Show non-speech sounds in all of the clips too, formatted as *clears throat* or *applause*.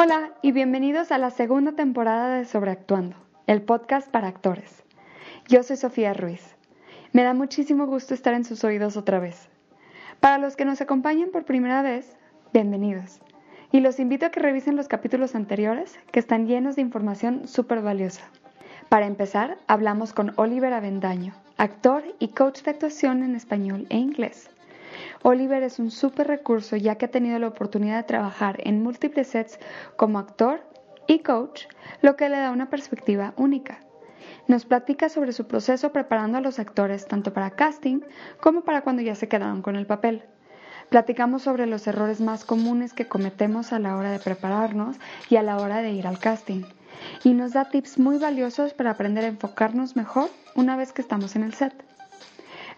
Hola y bienvenidos a la segunda temporada de Sobreactuando, el podcast para actores. Yo soy Sofía Ruiz. Me da muchísimo gusto estar en sus oídos otra vez. Para los que nos acompañan por primera vez, bienvenidos. Y los invito a que revisen los capítulos anteriores que están llenos de información súper valiosa. Para empezar, hablamos con Oliver Avendaño, actor y coach de actuación en español e inglés. Oliver es un súper recurso ya que ha tenido la oportunidad de trabajar en múltiples sets como actor y coach, lo que le da una perspectiva única. Nos platica sobre su proceso preparando a los actores tanto para casting como para cuando ya se quedaron con el papel. Platicamos sobre los errores más comunes que cometemos a la hora de prepararnos y a la hora de ir al casting. Y nos da tips muy valiosos para aprender a enfocarnos mejor una vez que estamos en el set.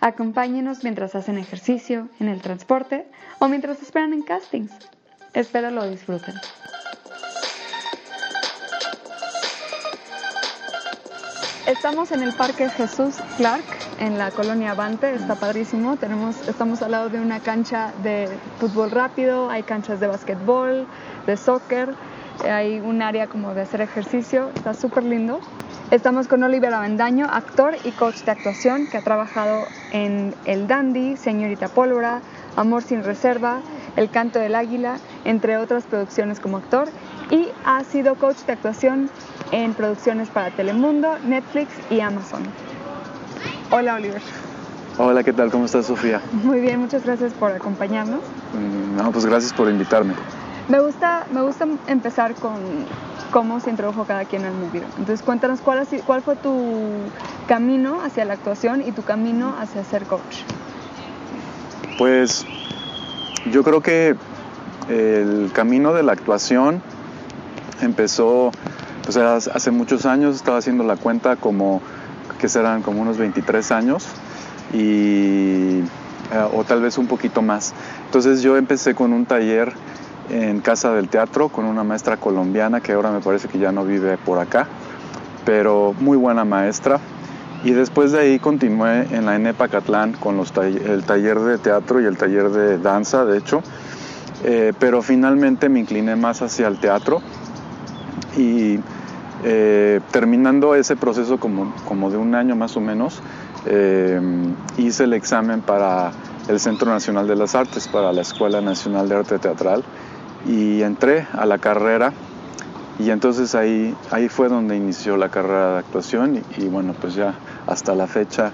Acompáñenos mientras hacen ejercicio, en el transporte o mientras esperan en castings. Espero lo disfruten. Estamos en el Parque Jesús Clark, en la colonia Avante, está padrísimo. Tenemos, estamos al lado de una cancha de fútbol rápido, hay canchas de básquetbol, de soccer, hay un área como de hacer ejercicio, está súper lindo. Estamos con Oliver Avendaño, actor y coach de actuación que ha trabajado en El Dandy, Señorita Pólvora, Amor sin Reserva, El Canto del Águila, entre otras producciones como actor, y ha sido coach de actuación en producciones para Telemundo, Netflix y Amazon. Hola Oliver. Hola, ¿qué tal? ¿Cómo estás, Sofía? Muy bien, muchas gracias por acompañarnos. Mm, No, pues gracias por invitarme. Me gusta, me gusta empezar con cómo se introdujo cada quien al medio. Entonces cuéntanos cuál, cuál fue tu camino hacia la actuación y tu camino hacia ser coach. Pues yo creo que el camino de la actuación empezó, pues hace muchos años, estaba haciendo la cuenta como que serán como unos 23 años y eh, o tal vez un poquito más. Entonces yo empecé con un taller en Casa del Teatro con una maestra colombiana que ahora me parece que ya no vive por acá, pero muy buena maestra. Y después de ahí continué en la ENEPA Catlán con los tall- el taller de teatro y el taller de danza, de hecho. Eh, pero finalmente me incliné más hacia el teatro y eh, terminando ese proceso como, como de un año más o menos, eh, hice el examen para el Centro Nacional de las Artes, para la Escuela Nacional de Arte Teatral y entré a la carrera y entonces ahí, ahí fue donde inició la carrera de actuación y, y bueno, pues ya hasta la fecha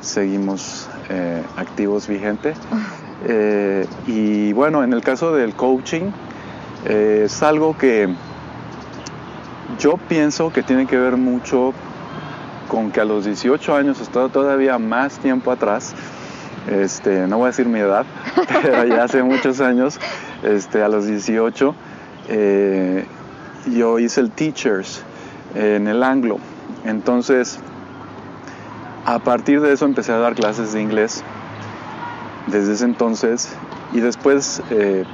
seguimos eh, activos, vigente. Eh, y bueno, en el caso del coaching, eh, es algo que yo pienso que tiene que ver mucho con que a los 18 años, hasta todavía más tiempo atrás, este, no voy a decir mi edad, *laughs* pero ya hace muchos años, este, a los 18, eh, yo hice el Teachers en el Anglo. Entonces, a partir de eso empecé a dar clases de inglés desde ese entonces y después, eh,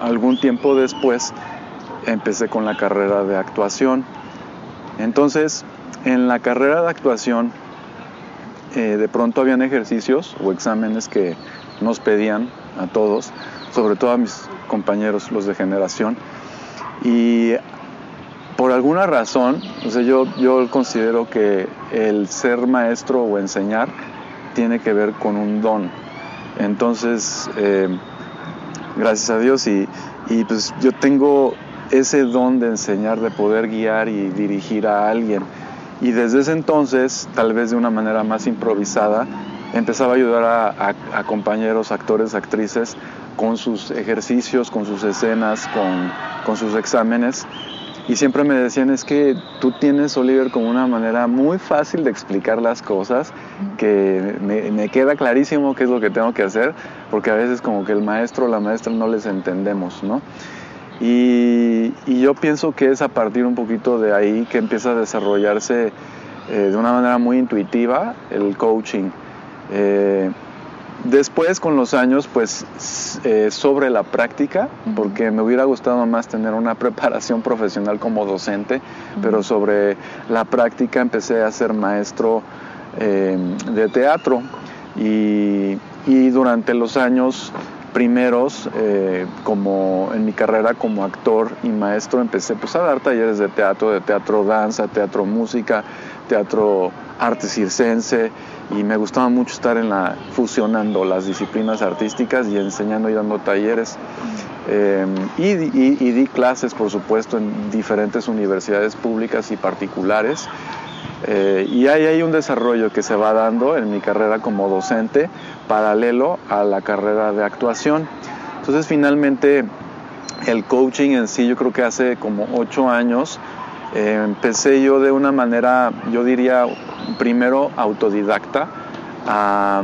algún tiempo después, empecé con la carrera de actuación. Entonces, en la carrera de actuación, eh, de pronto habían ejercicios o exámenes que nos pedían a todos, sobre todo a mis compañeros, los de generación, y por alguna razón, o sea, yo, yo considero que el ser maestro o enseñar tiene que ver con un don. Entonces, eh, gracias a Dios, y, y pues yo tengo ese don de enseñar, de poder guiar y dirigir a alguien. Y desde ese entonces, tal vez de una manera más improvisada, empezaba a ayudar a, a- compañeros, actores, actrices, con sus ejercicios, con sus escenas, con, con sus exámenes. Y siempre me decían, es que tú tienes, Oliver, como una manera muy fácil de explicar las cosas, que me, me queda clarísimo qué es lo que tengo que hacer, porque a veces como que el maestro o la maestra no les entendemos, ¿no? Y, y yo pienso que es a partir un poquito de ahí que empieza a desarrollarse eh, de una manera muy intuitiva el coaching. Eh, después con los años, pues eh, sobre la práctica, porque me hubiera gustado más tener una *laughs* preparación profesional como docente, pero sobre la práctica empecé a ser maestro de teatro. Y, y durante los años primeros, eh, como en mi carrera como actor y maestro, empecé pues, a dar talleres de teatro, de teatro danza, teatro música, teatro arte circense y me gustaba mucho estar en la fusionando las disciplinas artísticas y enseñando y dando talleres. Eh, y, di clases, por supuesto, en diferentes universidades públicas y particulares. Eh, y ahí hay un desarrollo que se va dando en mi carrera como docente paralelo a la carrera de actuación. Entonces finalmente el coaching en sí yo creo que hace como ocho años eh, empecé yo de una manera, yo diría, primero autodidacta, a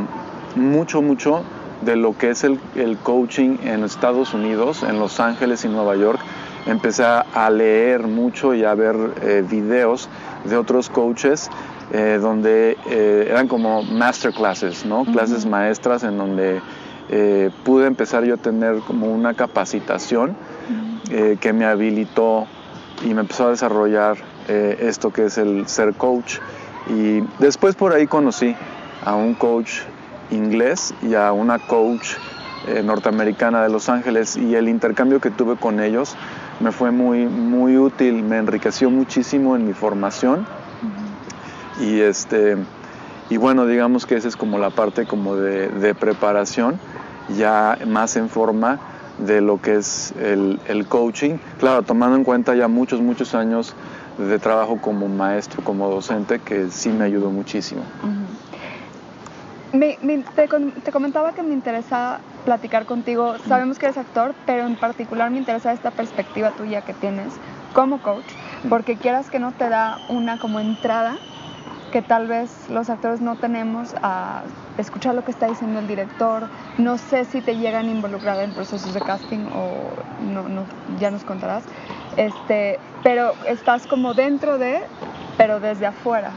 mucho, mucho de lo que es el, coaching en Estados Unidos, en Los Ángeles y Nueva York. Empecé a, leer mucho y a ver eh, videos de otros coaches eh, donde eh, eran como masterclasses, ¿no? Clases maestras en donde pude empezar yo a tener como una capacitación que me habilitó y me empezó a desarrollar esto que es el ser coach. Y después por ahí conocí a un coach inglés y a una coach eh, norteamericana de Los Ángeles y el intercambio que tuve con ellos me fue muy, muy útil, me enriqueció muchísimo en mi formación. Y, este, y bueno, digamos que esa es como la parte como de, preparación ya más en forma de lo que es el, coaching, claro, tomando en cuenta ya muchos, muchos años de trabajo como maestro, como docente, que sí me ayudó muchísimo. Te, comentaba que me interesa platicar contigo. Sabemos que eres actor, pero en particular me interesa esta perspectiva tuya que tienes como coach, porque quieras que no te da una como entrada que tal vez los actores no tenemos a escuchar lo que está diciendo el director. No sé si te llegan involucrada en procesos de casting o no, no, ya nos contarás. Este, pero estás como dentro de, pero desde afuera,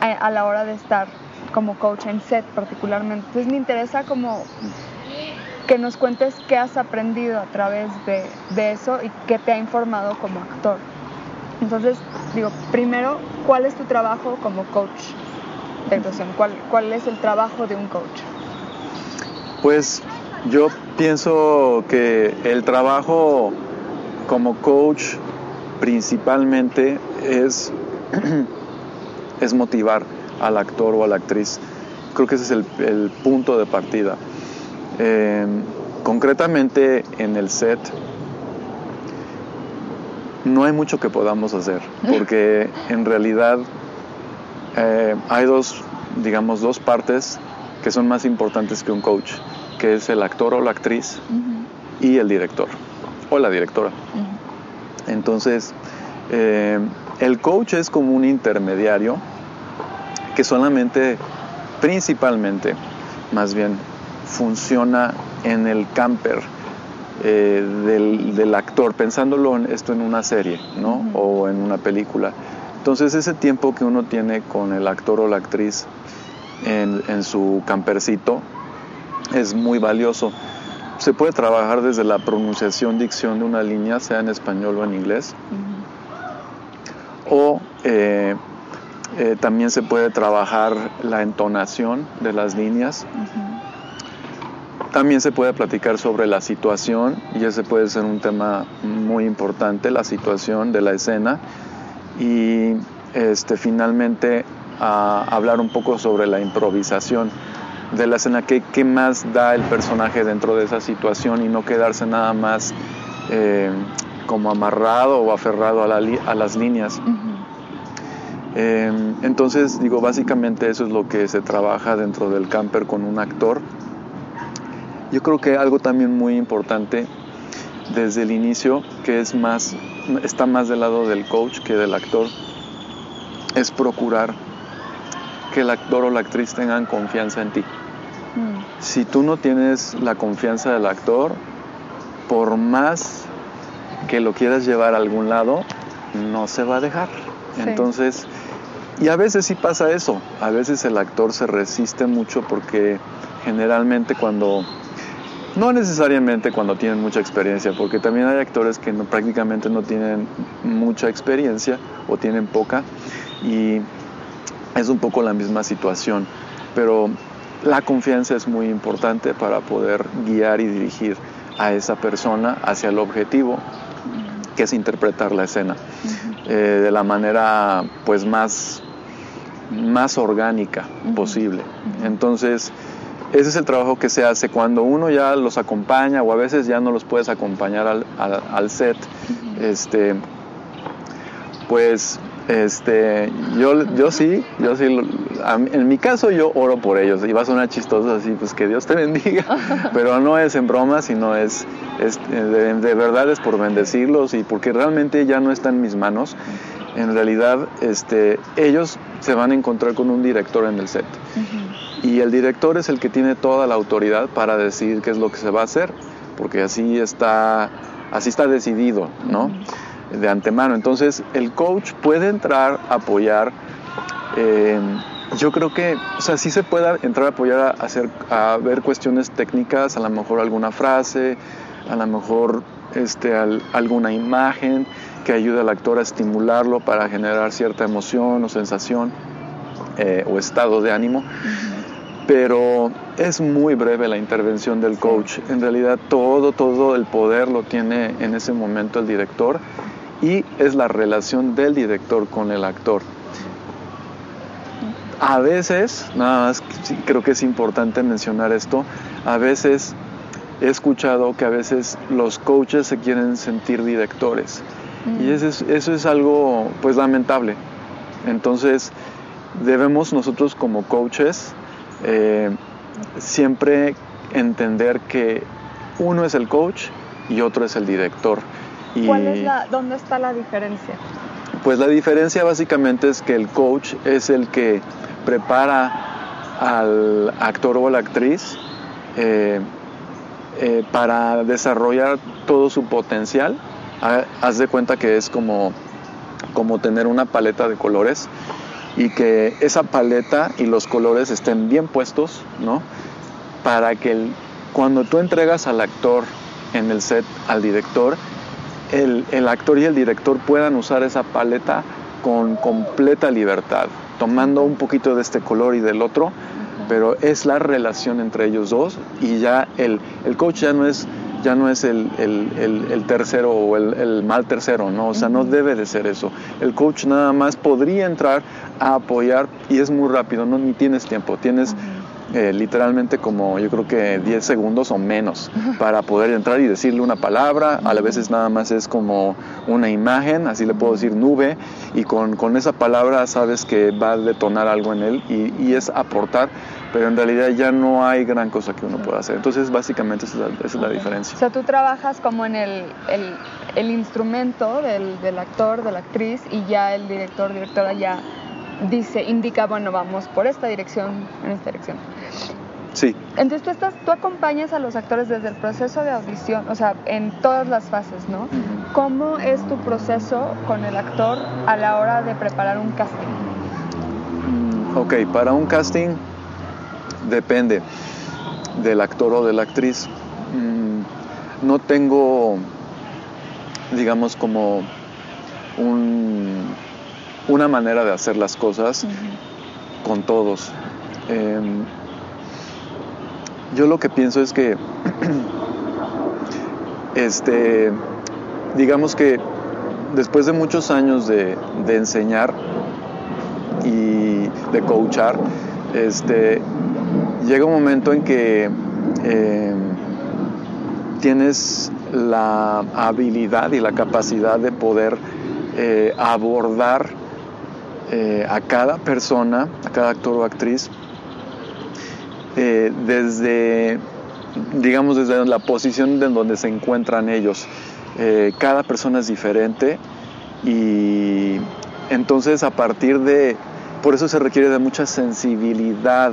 a la hora de estar como coach en set particularmente. Entonces me interesa como que nos cuentes qué has aprendido a través de, eso y qué te ha informado como actor. Entonces, digo, primero, ¿cuál es tu trabajo como coach de? ¿Cuál, ¿Cuál es el trabajo de un coach? Pues yo pienso que el trabajo como coach principalmente es, *clears throat* es motivar al actor o a la actriz. Creo que ese es el, punto de partida. Em, concretamente en el set no hay mucho que podamos hacer, *laughs* porque en realidad eh, hay dos, digamos, dos partes que son más importantes que un coach, que es el actor o la actriz y el director o la directora. Entonces, eh, el coach es como un intermediario que solamente, principalmente, más bien, funciona en el camper eh, del, actor, pensándolo en esto en una serie, ¿no? O en una película. Entonces ese tiempo que uno tiene con el actor o la actriz en, su campercito es muy valioso. Se puede trabajar desde la pronunciación, dicción de una línea, sea en español o en inglés, o eh, eh, también se puede trabajar la entonación de las líneas. También se puede platicar sobre la situación, y ese puede ser un tema muy importante, la situación de la escena. Y este, finalmente hablar un poco sobre la improvisación de la escena, qué, qué, más da el personaje dentro de esa situación y no quedarse nada más eh, como amarrado o aferrado a, a las líneas. Em, entonces, digo, básicamente eso es lo que se trabaja dentro del camper con un actor. Yo creo que algo también muy importante desde el inicio, que es más, está más del lado del coach que del actor, es procurar que el actor o la actriz tengan confianza en ti. Mm. Si tú no tienes la confianza del actor, por más que lo quieras llevar a algún lado, no se va a dejar. Entonces, y a veces sí pasa eso, a veces el actor se resiste mucho porque generalmente cuando, no necesariamente cuando tienen mucha experiencia, porque también hay actores que prácticamente no tienen mucha experiencia o tienen poca y es un poco la misma situación, pero la confianza es muy importante para poder guiar y dirigir a esa persona hacia el objetivo que es interpretar la escena eh, de la manera pues más, más orgánica posible. Entonces, ese es el trabajo que se hace cuando uno ya los acompaña o a veces ya no los puedes acompañar al, al set. Este, pues este, yo, yo sí, yo sí, en mi caso yo oro por ellos y va a sonar chistoso así, pues que Dios te bendiga, *laughs* pero no es en broma, sino es, de, verdad es por bendecirlos y porque realmente ya no está en mis manos. En realidad, este, ellos se van a encontrar con un director en el set y el director es el que tiene toda la autoridad para decidir qué es lo que se va a hacer, porque así está, así está decidido, ¿no? de antemano. Entonces el coach puede entrar a apoyar. Eh, yo creo que, o sea, sí se puede entrar a apoyar a, hacer, a ver cuestiones técnicas, a lo mejor alguna frase, a lo mejor este, alguna imagen que ayude al actor a estimularlo para generar cierta emoción o sensación eh, o estado de ánimo. Pero es muy breve la intervención del coach. En realidad todo, todo el poder lo tiene en ese momento el director y es la relación del director con el actor. A veces, nada más creo que es importante mencionar esto, a veces he escuchado que a veces los coaches se quieren sentir directores y mm. eso es, eso es algo pues lamentable. Entonces debemos nosotros como coaches eh, siempre entender que uno es el coach y otro es el director. ¿Cuál es la, dónde está la diferencia? Pues la diferencia básicamente es que el coach es el que prepara al actor o la actriz eh, eh, para desarrollar todo su potencial. Haz de cuenta que es como, como tener una paleta de colores y que esa paleta y los colores estén bien puestos, ¿no? Para que cuando tú entregas al actor en el set, al director, el, actor y el director puedan usar esa paleta con completa libertad, tomando un poquito de este color y del otro, pero es la relación entre ellos dos y ya el, el coach ya no es ya no es el, el, tercero o el, mal tercero, ¿no? O sea, no debe de ser eso. El coach nada más podría entrar a apoyar y es muy rápido, no ni tienes tiempo, tienes eh, literalmente como yo creo que 10 segundos o menos para poder entrar y decirle una palabra, a veces nada más es como una imagen, así le puedo decir nube, y con, con esa palabra sabes que va a detonar algo en él y, y, es aportar, pero en realidad ya no hay gran cosa que uno pueda hacer. Entonces básicamente esa es la, diferencia. O sea, tú trabajas como en el, el, el instrumento del, del actor, de la actriz, y ya el director, directora ya dice, indica, bueno, vamos por esta dirección, en esta dirección. Sí. Entonces tú, estás, tú acompañas a los actores desde el proceso de audición, o sea, en todas las fases, ¿no? ¿Cómo es tu proceso con el actor a la hora de preparar un casting? Ok, para un casting depende del actor o de la actriz. Mm, no tengo, digamos, como un una manera de hacer las cosas con todos. Em, yo lo que pienso es que, *clears throat* este, digamos que después de muchos años de, enseñar y de coachar, este, llega un momento en que em, tienes la habilidad y la capacidad de poder eh, abordar eh, a cada persona, a cada actor o actriz, eh, desde, digamos, desde la posición en donde se encuentran ellos. Eh, cada persona es diferente y entonces a partir de, por eso se requiere de mucha sensibilidad,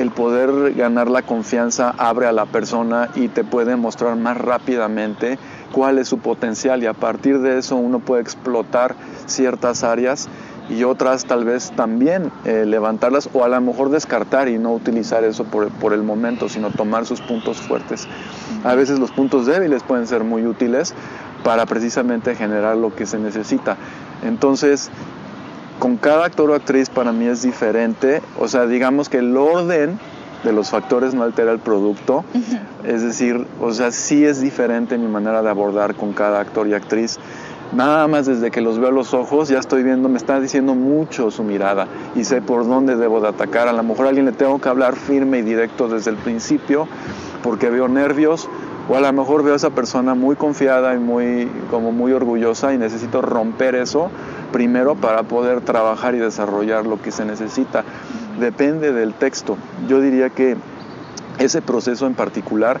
el poder ganar la confianza abre a la persona y te puede mostrar más rápidamente cuál es su potencial y a partir de eso uno puede explotar ciertas áreas y otras tal vez también eh, levantarlas o a lo mejor descartar y no utilizar eso por, por, el momento, sino tomar sus puntos fuertes. A veces los puntos débiles pueden ser muy útiles para precisamente generar lo que se necesita. Entonces, con cada actor o actriz para mí es diferente, o sea, digamos que el orden de los factores no altera el producto. Es decir, o sea, sí es diferente mi manera de abordar con cada actor y actriz. Nada más desde que los veo a los ojos ya estoy viendo, me está diciendo mucho su mirada y sé por dónde debo de atacar. A lo mejor a alguien le tengo que hablar firme y directo desde el principio porque veo nervios o a lo mejor veo a esa persona muy confiada y muy como muy orgullosa y necesito romper eso primero para poder trabajar y desarrollar lo que se necesita. Depende del texto. Yo diría que ese proceso en particular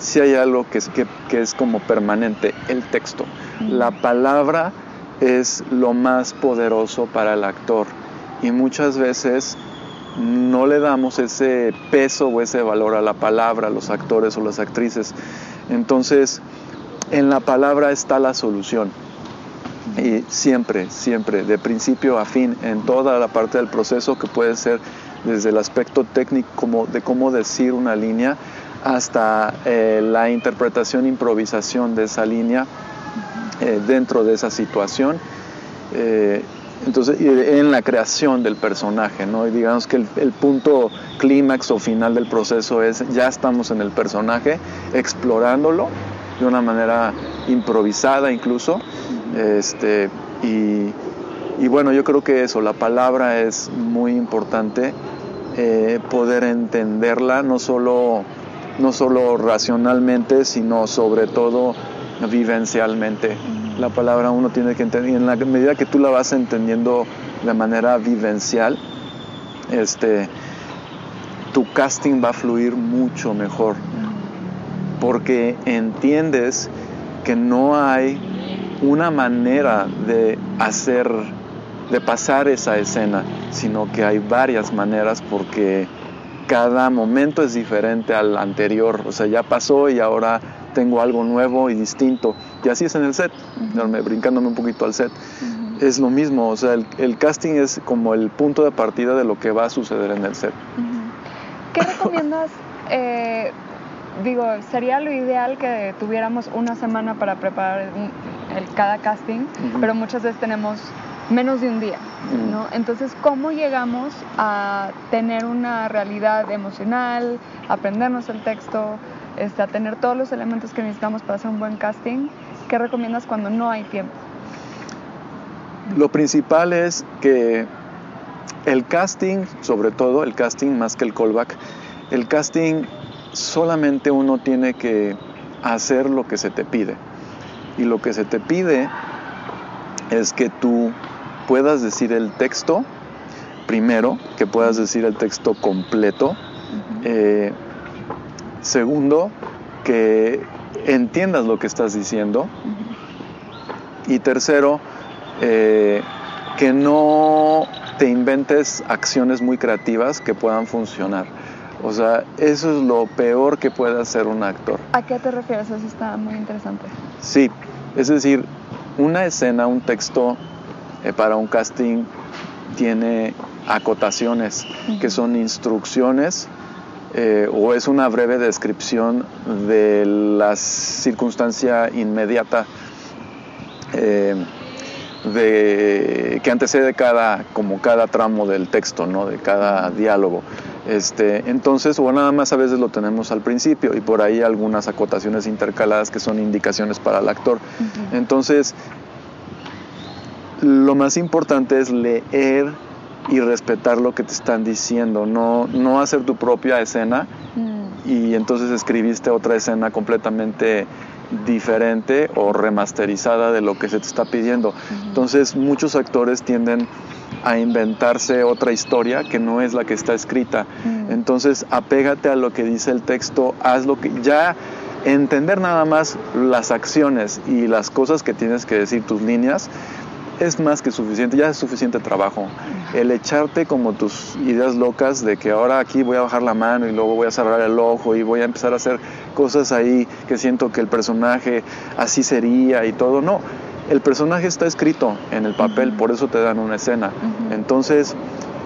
si hay algo que es, que, que es como permanente, el texto. La palabra es lo más poderoso para el actor y muchas veces no le damos ese peso o ese valor a la palabra, a los actores o las actrices. Entonces, en la palabra está la solución. Y siempre, siempre, de principio a fin, en toda la parte del proceso que puede ser desde el aspecto técnico como de cómo decir una línea hasta eh, la interpretación, improvisación de esa línea eh, dentro de esa situación. Eh, entonces, en la creación del personaje, ¿no? Y digamos que el, punto clímax o final del proceso es ya estamos en el personaje, explorándolo de una manera improvisada incluso. Este, y, y bueno, yo creo que eso, la palabra es muy importante, poder entenderla, no solo no solo racionalmente, sino sobre todo vivencialmente. La palabra uno tiene que entender, y en la medida que tú la vas entendiendo de manera vivencial, este, tu casting va a fluir mucho mejor, porque entiendes que no hay una manera de hacer, de pasar esa escena, sino que hay varias maneras porque cada momento es diferente al anterior, o sea, ya pasó y ahora tengo algo nuevo y distinto. Y así es en el set, brincándome un poquito al set. Es lo mismo, o sea, el, casting es como el punto de partida de lo que va a suceder en el set. ¿Qué recomiendas? Eh, digo, sería lo ideal que tuviéramos una semana para preparar el, cada casting, pero muchas veces tenemos menos de un día, ¿no? Entonces, ¿cómo llegamos a tener una realidad emocional, aprendernos el texto, este, a tener todos los elementos que necesitamos para hacer un buen casting? ¿Qué recomiendas cuando no hay tiempo? Lo principal es que el casting, sobre todo el casting más que el callback, el casting solamente uno tiene que hacer lo que se te pide. Y lo que se te pide es que tú puedas decir el texto, primero, que puedas decir el texto completo. Eh, segundo, que entiendas lo que estás diciendo. Y tercero, eh, que no te inventes acciones muy creativas que puedan funcionar. O sea, eso es lo peor que puede hacer un actor. ¿A qué te refieres? Eso está muy interesante. Sí, es decir, una escena, un texto eh, para un casting tiene acotaciones, que son instrucciones eh, o es una breve descripción de la circunstancia inmediata eh, de, que antecede cada, como cada tramo del texto, ¿no? de cada diálogo. Este, entonces, o nada más a veces lo tenemos al principio y por ahí algunas acotaciones intercaladas que son indicaciones para el actor. Entonces, lo más importante es leer y respetar lo que te están diciendo, no, no hacer tu propia escena mm. y entonces escribiste otra escena completamente diferente o remasterizada de lo que se te está pidiendo. Entonces muchos actores tienden a inventarse otra historia que no es la que está escrita. Mm. Entonces apégate a lo que dice el texto, haz lo que ya entender nada más las acciones y las cosas que tienes que decir, tus líneas, es más que suficiente, ya es suficiente trabajo. El echarte como tus ideas locas de que ahora aquí voy a bajar la mano y luego voy a cerrar el ojo y voy a empezar a hacer cosas ahí que siento que el personaje así sería y todo, no. El personaje está escrito en el papel, por eso te dan una escena. Entonces,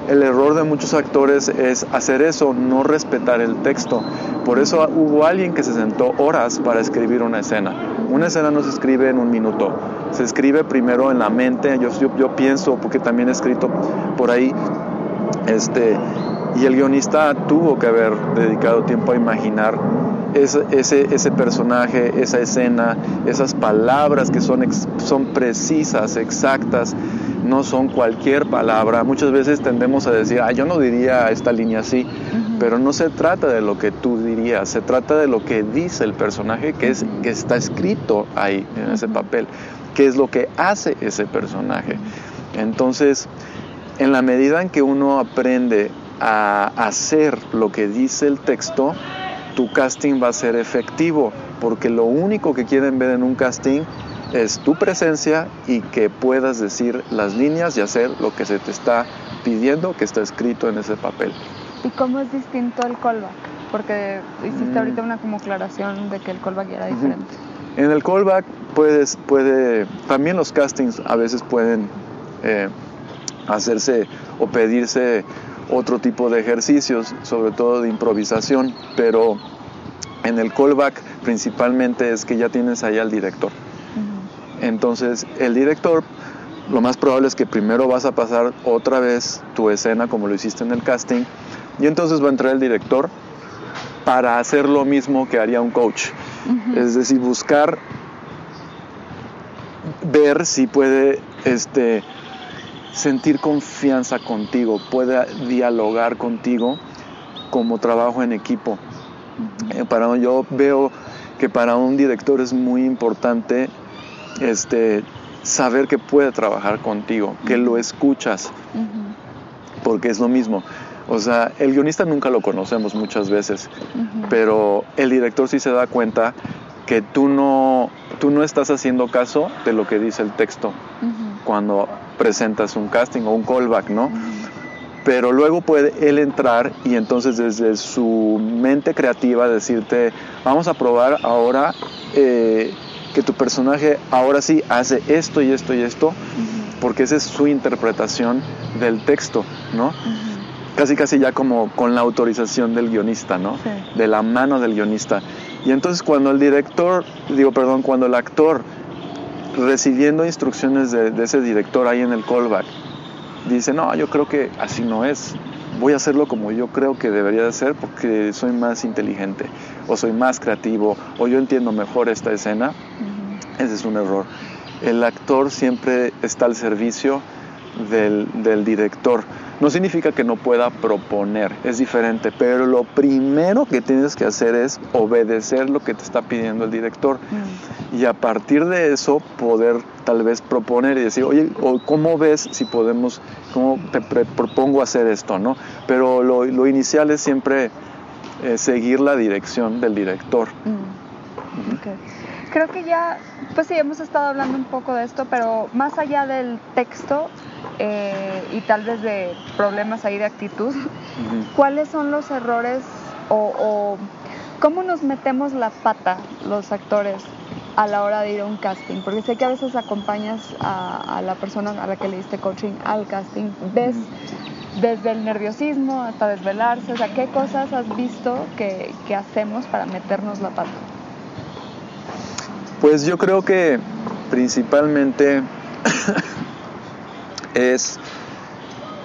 el error de muchos actores es hacer eso, no respetar el texto. Por eso hubo alguien que se sentó horas para escribir una escena. Una escena no se escribe en un minuto, se escribe primero en la mente, yo, yo, pienso, porque también he escrito por ahí, este, Y el guionista tuvo que haber dedicado tiempo a imaginar ese, ese, ese personaje, esa escena, esas palabras que son, son precisas, exactas, no son cualquier palabra. Muchas veces tendemos a decir, ah, yo no diría esta línea así, pero no se trata de lo que tú dirías, se trata de lo que dice el personaje que, es, que está escrito ahí en ese papel, qué es lo que hace ese personaje. Entonces, en la medida en que uno aprende a hacer lo que dice el texto, tu casting va a ser efectivo, porque lo único que quieren ver en un casting es tu presencia y que puedas decir las líneas y hacer lo que se te está pidiendo que está escrito en ese papel. ¿Y cómo es distinto el callback? Porque hiciste ahorita mm. una como aclaración de que el callback era diferente. En el callback puedes, puede, también los castings a veces pueden eh, hacerse o pedirse otro tipo de ejercicios, sobre todo de improvisación, pero en el callback principalmente es que ya tienes ahí al director. Entonces el director lo más probable es que primero vas a pasar otra vez tu escena como lo hiciste en el casting y entonces va a entrar el director para hacer lo mismo que haría un coach. Es decir, buscar ver si puede este, sentir confianza contigo, puede dialogar contigo como trabajo en equipo. Eh, para, yo veo que para un director es muy importante este, saber que puede trabajar contigo, que lo escuchas, porque es lo mismo. O sea, el guionista nunca lo conocemos muchas veces, pero el director sí se da cuenta que tú no, tú no estás haciendo caso de lo que dice el texto cuando presentas un casting o un callback, ¿no? Pero luego puede él entrar y entonces desde su mente creativa decirte, vamos a probar ahora eh, que tu personaje ahora sí hace esto y esto y esto, porque esa es su interpretación del texto, ¿no? Casi casi ya como con la autorización del guionista, ¿no? De la mano del guionista. Y entonces cuando el director, digo, perdón, cuando el actor recibiendo instrucciones de, ese director ahí en el callback, dice, no, yo creo que así no es, voy a hacerlo como yo creo que debería de ser porque soy más inteligente o soy más creativo o yo entiendo mejor esta escena, ese es un error. El actor siempre está al servicio del, del director no significa que no pueda proponer, es diferente, pero lo primero que tienes que hacer es obedecer lo que te está pidiendo el director. Mm. Y a partir de eso poder tal vez proponer y decir, oye, ¿cómo ves si podemos, cómo te propongo hacer esto? ¿no? Pero lo, inicial es siempre eh, seguir la dirección del director. Mm. Creo que ya, pues sí, hemos estado hablando un poco de esto, pero más allá del texto, eh, y tal vez de problemas ahí de actitud, ¿cuáles son los errores o, cómo nos metemos la pata los actores a la hora de ir a un casting? Porque sé que a veces acompañas a, la persona a la que le diste coaching al casting, ves desde el nerviosismo hasta desvelarse, o sea, ¿qué cosas has visto que, que hacemos para meternos la pata? Pues yo creo que principalmente es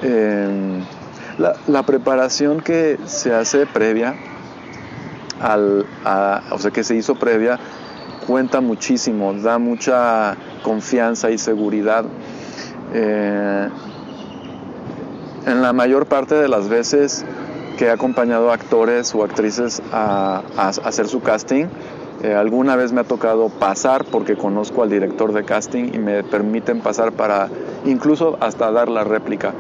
em, la, preparación que se hace previa al, o sea, que se hizo previa, cuenta muchísimo, da mucha confianza y seguridad. Eh, en la mayor parte de las veces que he acompañado a actores o actrices a hacer su casting, eh, alguna vez me ha tocado pasar porque conozco al director de casting y me permiten pasar para incluso hasta dar la réplica.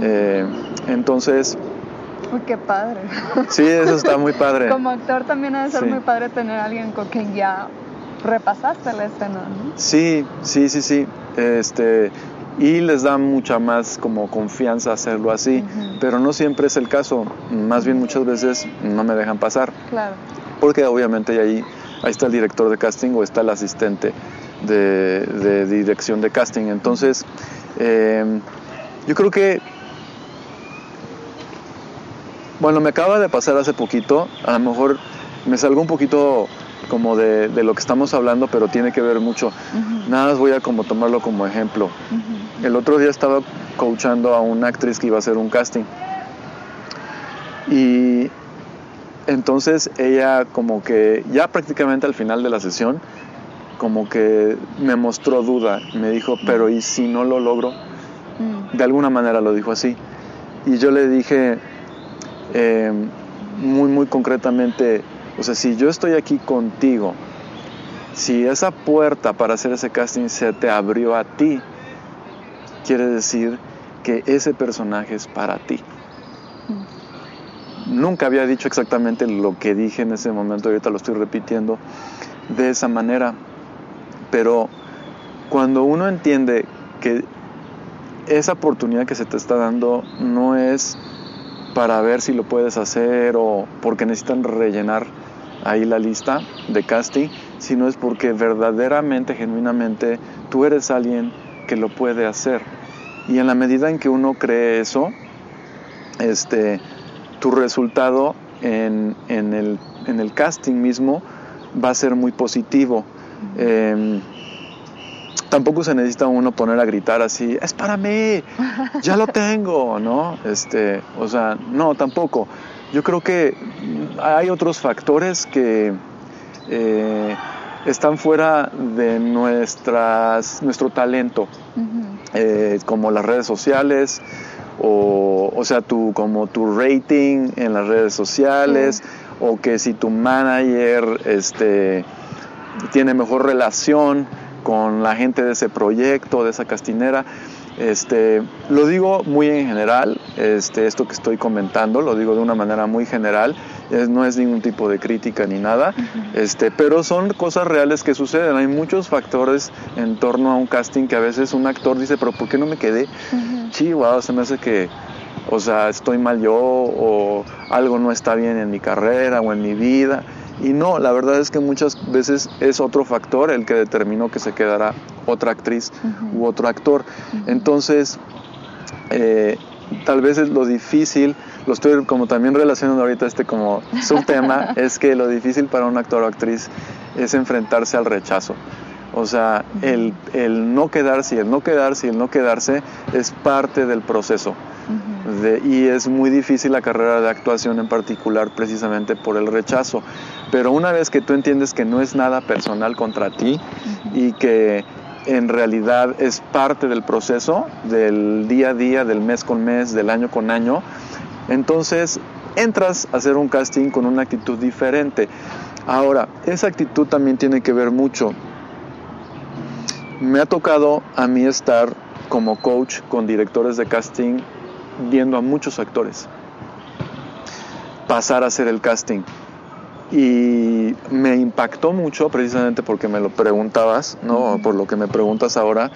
Eh, entonces... Uy, qué padre. Sí, eso está muy *laughs* padre. Como actor también debe ser muy padre tener a alguien con quien ya repasaste la escena, ¿no? Sí, sí, sí, sí. Este, y les da mucha más como confianza hacerlo así, pero no siempre es el caso. Más bien muchas veces no me dejan pasar. Claro. Porque obviamente ahí ahí está el director de casting o está el asistente de, dirección de casting. Entonces, em, yo creo que, bueno, me acaba de pasar hace poquito, a lo mejor me salgo un poquito como de, lo que estamos hablando, pero tiene que ver mucho. Nada más voy a como tomarlo como ejemplo. El otro día estaba coachando a una actriz que iba a hacer un casting. Y entonces ella como que ya prácticamente al final de la sesión, como que me mostró duda, me dijo, pero ¿y si no lo logro? De alguna manera lo dijo así. Y yo le dije eh, muy, muy concretamente, o sea, si yo estoy aquí contigo, si esa puerta para hacer ese casting se te abrió a ti, quiere decir que ese personaje es para ti. Nunca había dicho exactamente lo que dije en ese momento, ahorita lo estoy repitiendo de esa manera, pero cuando uno entiende que esa oportunidad que se te está dando no es para ver si lo puedes hacer o porque necesitan rellenar ahí la lista de casting, sino es porque verdaderamente, genuinamente, tú eres alguien que lo puede hacer. Y en la medida en que uno cree eso, este, tu resultado en, el, casting mismo va a ser muy positivo. Em, tampoco se necesita uno poner a gritar así, es para mí, ya lo tengo, ¿no? Este, o sea, no, tampoco. Yo creo que hay otros factores que eh, están fuera de nuestras, nuestro talento, eh, como las redes sociales, o, o sea, tu, como tu rating en las redes sociales, o que si tu manager este, tiene mejor relación con la gente de ese proyecto, de esa castinera. Este, lo digo muy en general, este, esto que estoy comentando, lo digo de una manera muy general, no es ningún tipo de crítica ni nada, este, pero son cosas reales que suceden. Hay muchos factores en torno a un casting que a veces un actor dice, pero ¿por qué no me quedé? Uh se me hace que, o sea, estoy mal yo o algo no está bien en mi carrera o en mi vida. Y no, la verdad es que muchas veces es otro factor el que determinó que se quedara otra actriz u otro actor. Entonces, eh, tal vez es lo difícil, lo estoy como también relacionando ahorita este como *laughs* subtema, es que lo difícil para un actor o actriz es enfrentarse al rechazo. O sea, el, el, no quedarse y el no quedarse y el no quedarse es parte del proceso. y es muy difícil la carrera de actuación en particular precisamente por el rechazo. Pero una vez que tú entiendes que no es nada personal contra ti y que en realidad es parte del proceso, del día a día, del mes con mes, del año con año, entonces entras a hacer un casting con una actitud diferente. Ahora, esa actitud también tiene que ver mucho. Me ha tocado a mí estar como coach con directores de casting viendo a muchos actores pasar a hacer el casting y me impactó mucho precisamente porque me lo preguntabas, ¿no? Por lo que me preguntas ahora.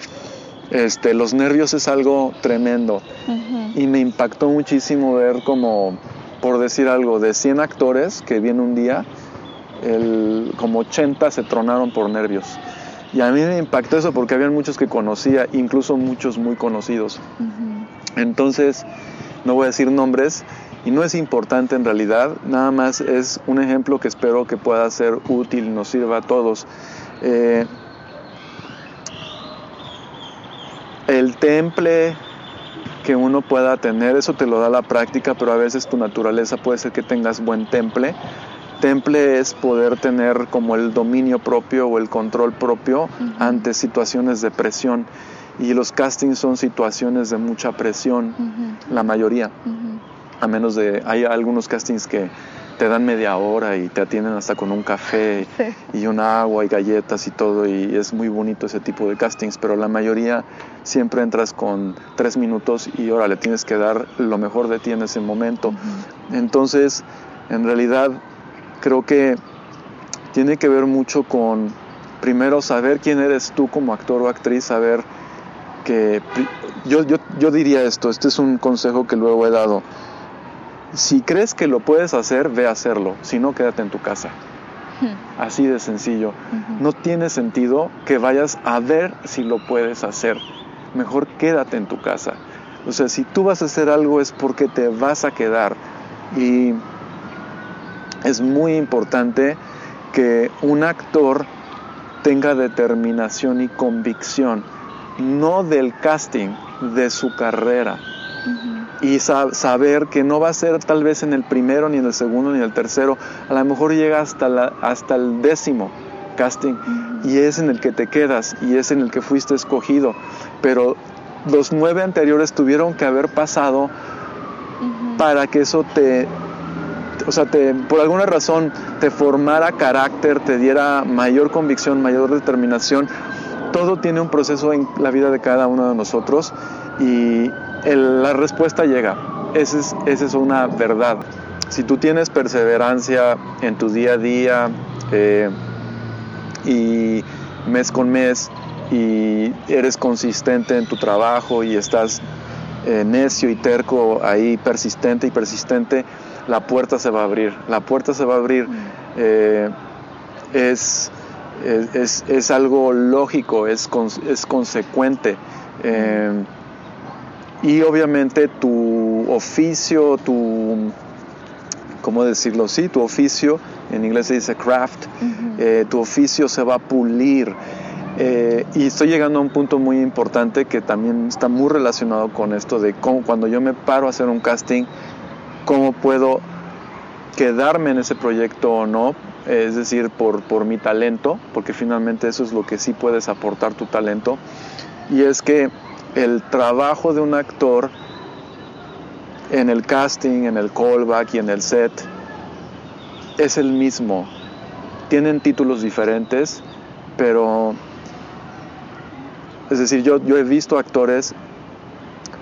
Este, los nervios es algo tremendo y me impactó muchísimo ver como, por decir algo, de 100 actores que vienen un día, el, como 80 se tronaron por nervios. Y a mí me impactó eso porque habían muchos que conocía, incluso muchos muy conocidos. Entonces, no voy a decir nombres, y no es importante en realidad, nada más es un ejemplo que espero que pueda ser útil y nos sirva a todos. Eh, el temple que uno pueda tener, eso te lo da la práctica, pero a veces tu naturaleza puede ser que tengas buen temple. Temple es poder tener como el dominio propio o el control propio ante situaciones de presión. Y los castings son situaciones de mucha presión, la mayoría. A menos de, hay algunos castings que te dan media hora y te atienden hasta con un café y un agua y galletas y todo y es muy bonito ese tipo de castings, pero la mayoría siempre entras con tres minutos y ahora le tienes que dar lo mejor de ti en ese momento. Entonces, en realidad, creo que tiene que ver mucho con primero saber quién eres tú como actor o actriz, saber que yo, yo, yo diría esto, este es un consejo que luego he dado si crees que lo puedes hacer, ve a hacerlo. Si no, quédate en tu casa. Hmm. Así de sencillo. No tiene sentido que vayas a ver si lo puedes hacer. Mejor quédate en tu casa. O sea, si tú vas a hacer algo es porque te vas a quedar. Y es muy importante que un actor tenga determinación y convicción, no del casting, de su carrera. y saber que no va a ser tal vez en el primero, ni en el segundo, ni en el tercero, a lo mejor llega hasta, la, hasta el décimo casting y es en el que te quedas y es en el que fuiste escogido, pero los nueve anteriores tuvieron que haber pasado para que eso te, o sea, te, por alguna razón te formara carácter, te diera mayor convicción, mayor determinación. Todo tiene un proceso en la vida de cada uno de nosotros y la respuesta llega. Esa es, una verdad. Si tú tienes perseverancia en tu día a día eh, y mes con mes y eres consistente en tu trabajo y estás eh, necio y terco ahí, persistente y persistente, la puerta se va a abrir. La puerta se va a abrir. Mm. Eh, es, es, algo lógico, es, es consecuente. Y obviamente tu oficio, tu, ¿cómo decirlo? Sí, tu oficio, en inglés se dice craft, eh, tu oficio se va a pulir. Eh, y estoy llegando a un punto muy importante que también está muy relacionado con esto de cómo cuando yo me paro a hacer un casting, cómo puedo quedarme en ese proyecto o no, es decir, por, por mi talento, porque finalmente eso es lo que sí puedes aportar tu talento. Y es que el trabajo de un actor en el casting, en el callback y en el set es el mismo. Tienen títulos diferentes, pero es decir, yo, yo he visto actores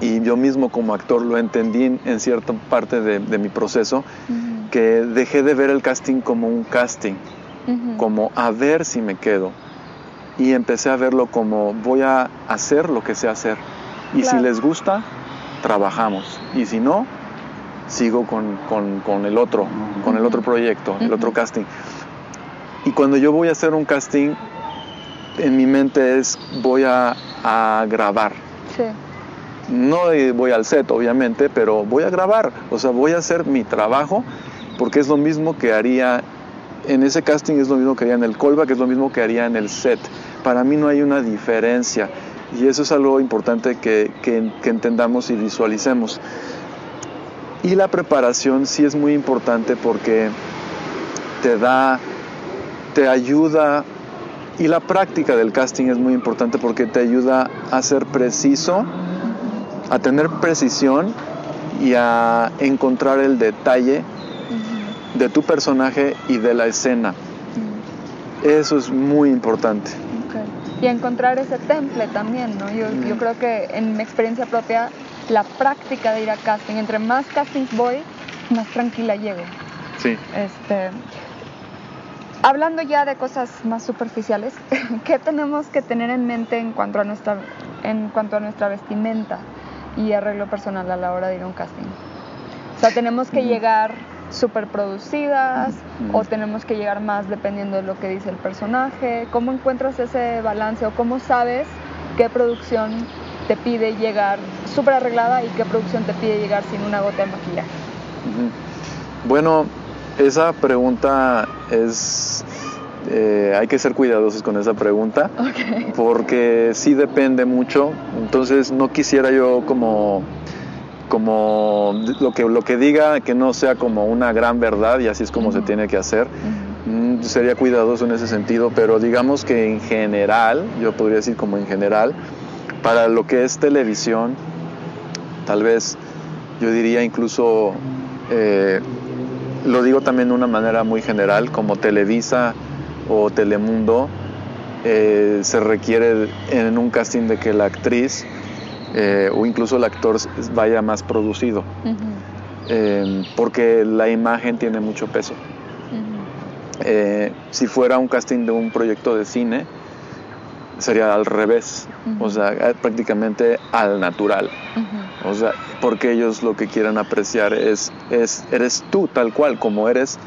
y yo mismo como actor lo entendí en, cierta parte de, mi proceso, que dejé de ver el casting como un casting, como a ver si me quedo y empecé a verlo como voy a hacer lo que sé hacer. Y si les gusta, trabajamos. Y si no, sigo con, el otro, con el otro proyecto, el otro casting. Y cuando yo voy a hacer un casting, en mi mente es voy a, grabar. No voy al set, obviamente, pero voy a grabar. O sea, voy a hacer mi trabajo porque es lo mismo que haría en ese casting, es lo mismo que haría en el callback, es lo mismo que haría en el set para mí no hay una diferencia y eso es algo importante que, entendamos y visualicemos. Y la preparación sí es muy importante porque te da, te ayuda, y la práctica del casting es muy importante porque te ayuda a ser preciso, a tener precisión y a encontrar el detalle de tu personaje y de la escena. Eso es muy importante y encontrar ese temple también, ¿no? Yo, yo creo que en mi experiencia propia, la práctica de ir a casting, entre más castings voy, más tranquila llego. Sí. Este, hablando ya de cosas más superficiales, *laughs* ¿qué tenemos que tener en mente en cuanto a nuestra, en cuanto a nuestra vestimenta y arreglo personal a la hora de ir a un casting? O sea, tenemos que llegar super producidas o tenemos que llegar más dependiendo de lo que dice el personaje? ¿Cómo encuentras ese balance o cómo sabes qué producción te pide llegar súper arreglada y qué producción te pide llegar sin una gota de maquillaje? Bueno, esa pregunta es... Eh, hay que ser cuidadosos con esa pregunta porque sí depende mucho. Entonces no quisiera yo como como lo que, lo que diga que no sea como una gran verdad y así es como se tiene que hacer. Mm, sería cuidadoso en ese sentido, pero digamos que en general, yo podría decir como en general, para lo que es televisión, tal vez yo diría incluso, eh, lo digo también de una manera muy general, como Televisa o Telemundo, eh, se requiere en un casting de que la actriz eh, o incluso el actor vaya más producido, eh, porque la imagen tiene mucho peso. Eh, si fuera un casting de un proyecto de cine, sería al revés, o sea, prácticamente al natural. O sea, porque ellos lo que quieren apreciar es, es, eres tú tal cual como eres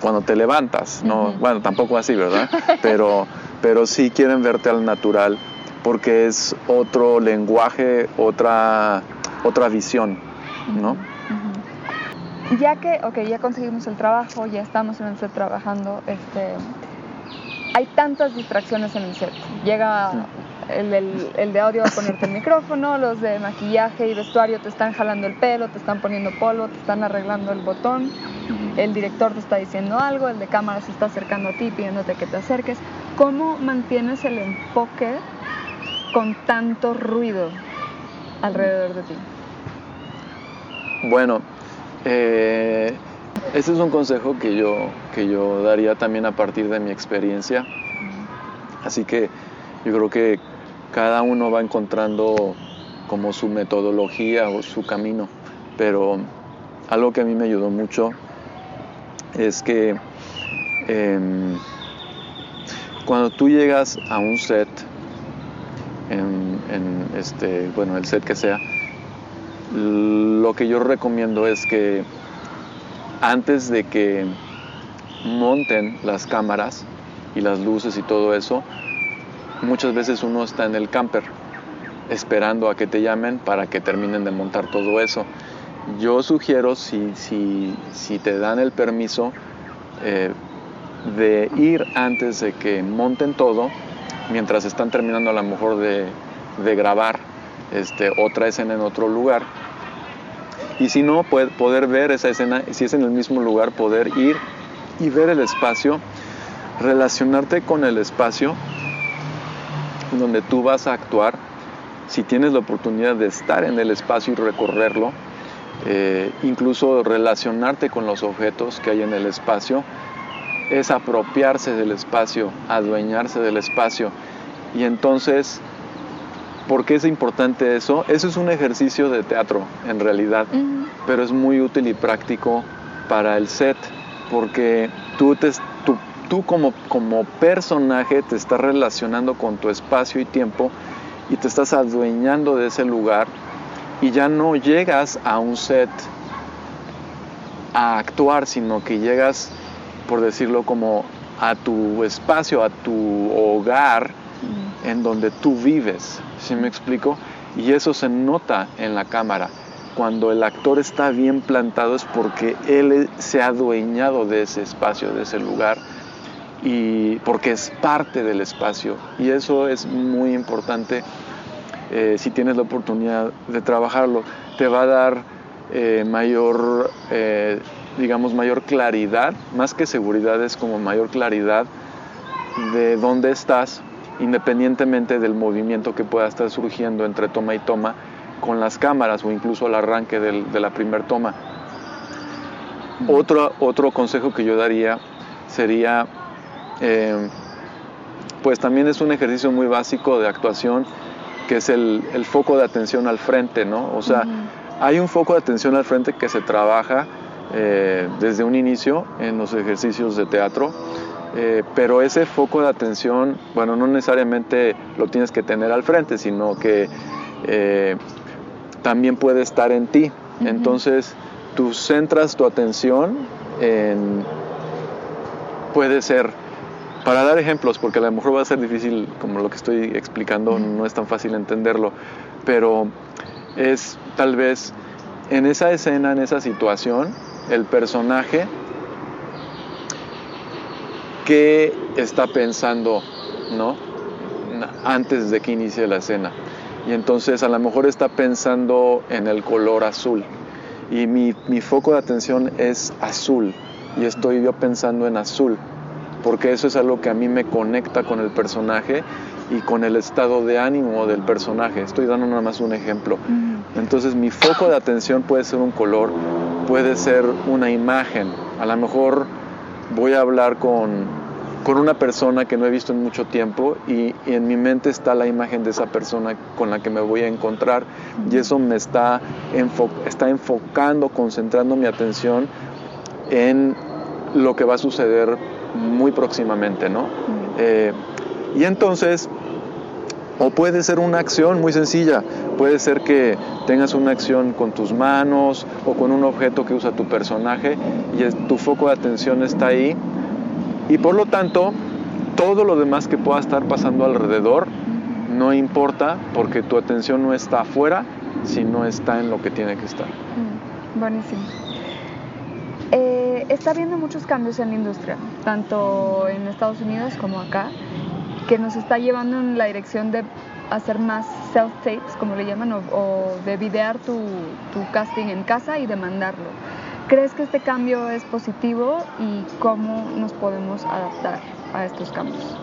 cuando te levantas, ¿no? Bueno, tampoco así, ¿verdad? *laughs* Pero, pero sí quieren verte al natural porque es otro lenguaje, otra, otra visión, ¿no? Ya que, ok, ya conseguimos el trabajo, ya estamos en el set trabajando, este, hay tantas distracciones en el set. Llega el, de audio va a ponerte el micrófono, los de maquillaje y vestuario te están jalando el pelo, te están poniendo polvo, te están arreglando el botón, el director te está diciendo algo, el de cámara se está acercando a ti pidiéndote que te acerques. ¿Cómo mantienes el enfoque con tanto ruido alrededor de ti? Bueno, eh, ese es un consejo que yo, que yo daría también a partir de mi experiencia. Así que yo creo que cada uno va encontrando como su metodología o su camino, pero algo que a mí me ayudó mucho es que em, cuando tú llegas a un set, en, este, bueno, el set que sea, lo que yo recomiendo es que antes de que monten las cámaras y las luces y todo eso, muchas veces uno está en el camper esperando a que te llamen para que terminen de montar todo eso. Yo sugiero, si, si, si te dan el permiso, eh, de ir antes de que monten todo, mientras están terminando a lo mejor de, de grabar este, otra escena en otro lugar. Y si no, poder ver esa escena, si es en el mismo lugar, poder ir y ver el espacio, relacionarte con el espacio donde tú vas a actuar, si tienes la oportunidad de estar en el espacio y recorrerlo, eh, incluso relacionarte con los objetos que hay en el espacio, es apropiarse del espacio, adueñarse del espacio. Y entonces, ¿por qué es importante eso? Eso es un ejercicio de teatro, en realidad, pero es muy útil y práctico para el set, porque tú te, tú como, como personaje te estás relacionando con tu espacio y tiempo y te estás adueñando de ese lugar y ya no llegas a un set a actuar, sino que llegas, por decirlo como, a tu espacio, a tu hogar en donde tú vives. ¿Sí me explico? Y eso se nota en la cámara. Cuando el actor está bien plantado es porque él se ha adueñado de ese espacio, de ese lugar y porque es parte del espacio. Y eso es muy importante eh, si tienes la oportunidad de trabajarlo. Te va a dar eh, mayor eh, digamos mayor claridad más que seguridad es como mayor claridad de dónde estás independientemente del movimiento que pueda estar surgiendo entre toma y toma con las cámaras o incluso al arranque de la primera toma. Otro, otro consejo que yo daría sería eh, pues también es un ejercicio muy básico de actuación que es el, foco de atención al frente, ¿no? O sea, hay un foco de atención al frente que se trabaja eh, desde un inicio en los ejercicios de teatro, eh, pero ese foco de atención, bueno, no necesariamente lo tienes que tener al frente, sino que también puede estar en ti. Entonces, tú centras tu atención en, puede ser para dar ejemplos, porque a lo mejor va a ser difícil, como lo que estoy explicando, no es tan fácil entenderlo, pero es tal vez en esa escena, en esa situación, el personaje que está pensando, ¿no? Antes de que inicie la escena. Y entonces a lo mejor está pensando en el color azul. Y mi, mi foco de atención es azul. Y estoy yo pensando en azul porque eso es algo que a mí me conecta con el personaje y con el estado de ánimo del personaje. Estoy dando nada más un ejemplo. Entonces mi foco de atención puede ser un color, puede ser una imagen. A lo mejor voy a hablar con, con una persona que no he visto en mucho tiempo y, en mi mente está la imagen de esa persona con la que me voy a encontrar y eso me está, está enfocando, concentrando mi atención en lo que va a suceder muy próximamente, ¿no? Eh, y entonces, o puede ser una acción muy sencilla, puede ser que tengas una acción con tus manos o con un objeto que usa tu personaje y tu foco de atención está ahí y por lo tanto todo lo demás que pueda estar pasando alrededor no importa porque tu atención no está afuera, sino está en lo que tiene que estar. Mm, buenísimo. Está habiendo muchos cambios en la industria, tanto en Estados Unidos como acá, que nos está llevando en la dirección de hacer más self-tapes, como le llaman, o, o de videar tu, casting en casa y de mandarlo. ¿Crees que este cambio es positivo y cómo nos podemos adaptar a estos cambios? *coughs*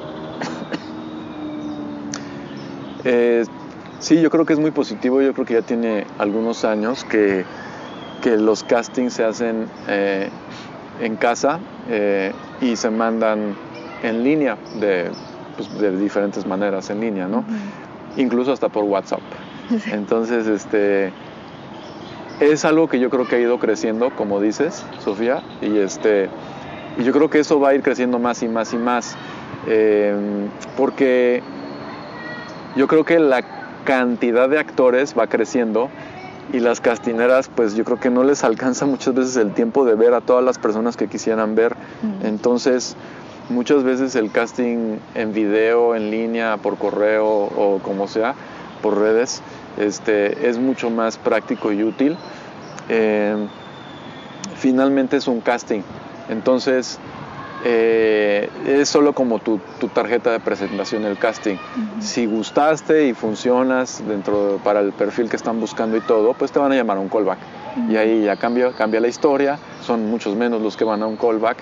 Eh, sí, yo creo que es muy positivo. Yo creo que ya tiene algunos años que, que los castings se hacen eh, en casa eh, y se mandan en línea de, pues, de diferentes maneras en línea, ¿no? Incluso hasta por WhatsApp. Entonces, este es algo que yo creo que ha ido creciendo, como dices, Sofía, y este y yo creo que eso va a ir creciendo más y más y más, eh, porque yo creo que la cantidad de actores va creciendo y las castineras pues yo creo que no les alcanza muchas veces el tiempo de ver a todas las personas que quisieran ver. Entonces muchas veces el casting en video, en línea, por correo o como sea, por redes, este, es mucho más práctico y útil. Eh, finalmente es un casting. Entonces eh, es solo como tu, tu, tarjeta de presentación el casting. Uh -huh. Si gustaste y funcionas dentro para el perfil que están buscando y todo, pues te van a llamar a un callback. Uh -huh. Y ahí ya cambia, cambia la historia, son muchos menos los que van a un callback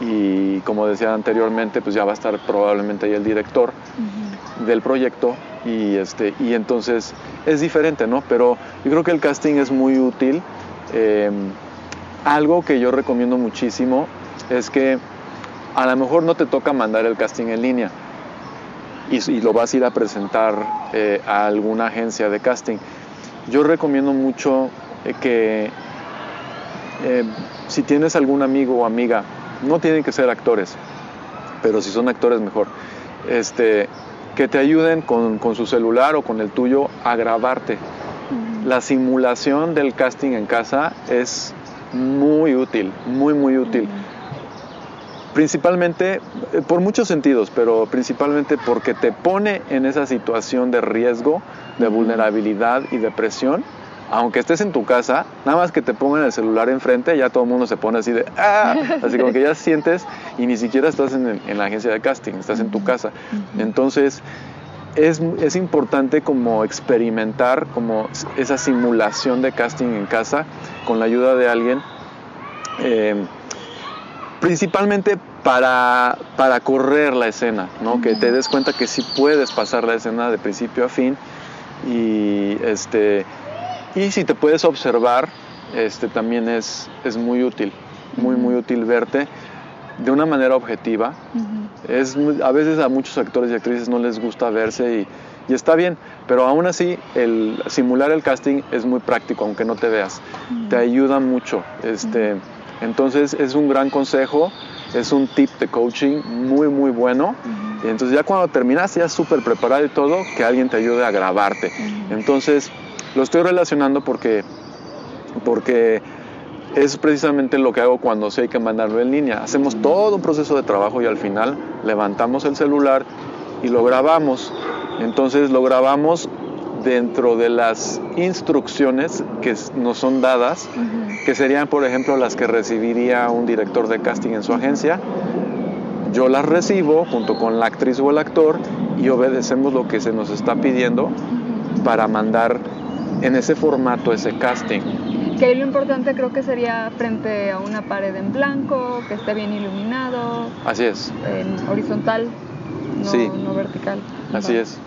y como decía anteriormente, pues ya va a estar probablemente ahí el director uh -huh. del proyecto y, este, y entonces es diferente, ¿no? Pero yo creo que el casting es muy útil. Eh, algo que yo recomiendo muchísimo es que a lo mejor no te toca mandar el casting en línea y, y lo vas a ir a presentar eh, a alguna agencia de casting. Yo recomiendo mucho eh, que eh, si tienes algún amigo o amiga, no tienen que ser actores, pero si son actores mejor, este, que te ayuden con, con su celular o con el tuyo a grabarte. La simulación del casting en casa es muy útil, muy, muy útil. Principalmente por muchos sentidos, pero principalmente porque te pone en esa situación de riesgo, de vulnerabilidad y de presión. Aunque estés en tu casa, nada más que te pongan el celular enfrente, ya todo el mundo se pone así de ¡ah! *laughs* Así como que ya sientes y ni siquiera estás en, en la agencia de casting, estás en tu casa. Entonces, es, es, importante como experimentar como esa simulación de casting en casa con la ayuda de alguien. Eh, principalmente para, para correr la escena, ¿no? Uh -huh. que te des cuenta que sí puedes pasar la escena de principio a fin y, este, y si te puedes observar, este, también es, es muy útil, muy, uh -huh. muy útil verte de una manera objetiva. Uh -huh. es, a veces a muchos actores y actrices no les gusta verse y, y está bien, pero aún así el simular el casting es muy práctico, aunque no te veas. Te ayuda mucho. Este, entonces es un gran consejo, es un tip de coaching muy muy bueno. Uh -huh. Entonces ya cuando terminas ya súper preparado y todo, que alguien te ayude a grabarte. Uh -huh. Entonces lo estoy relacionando porque, porque es precisamente lo que hago cuando sé hay que mandarlo en línea. Hacemos todo un proceso de trabajo y al final levantamos el celular y lo grabamos. Entonces lo grabamos dentro de las instrucciones que nos son dadas, uh -huh. que serían, por ejemplo, las que recibiría un director de casting en su agencia. Yo las recibo junto con la actriz o el actor y obedecemos lo que se nos está pidiendo uh -huh. para mandar en ese formato ese casting. Que ahí lo importante creo que sería frente a una pared en blanco, que esté bien iluminado. Así es. En horizontal, no, sí. no vertical. Así es.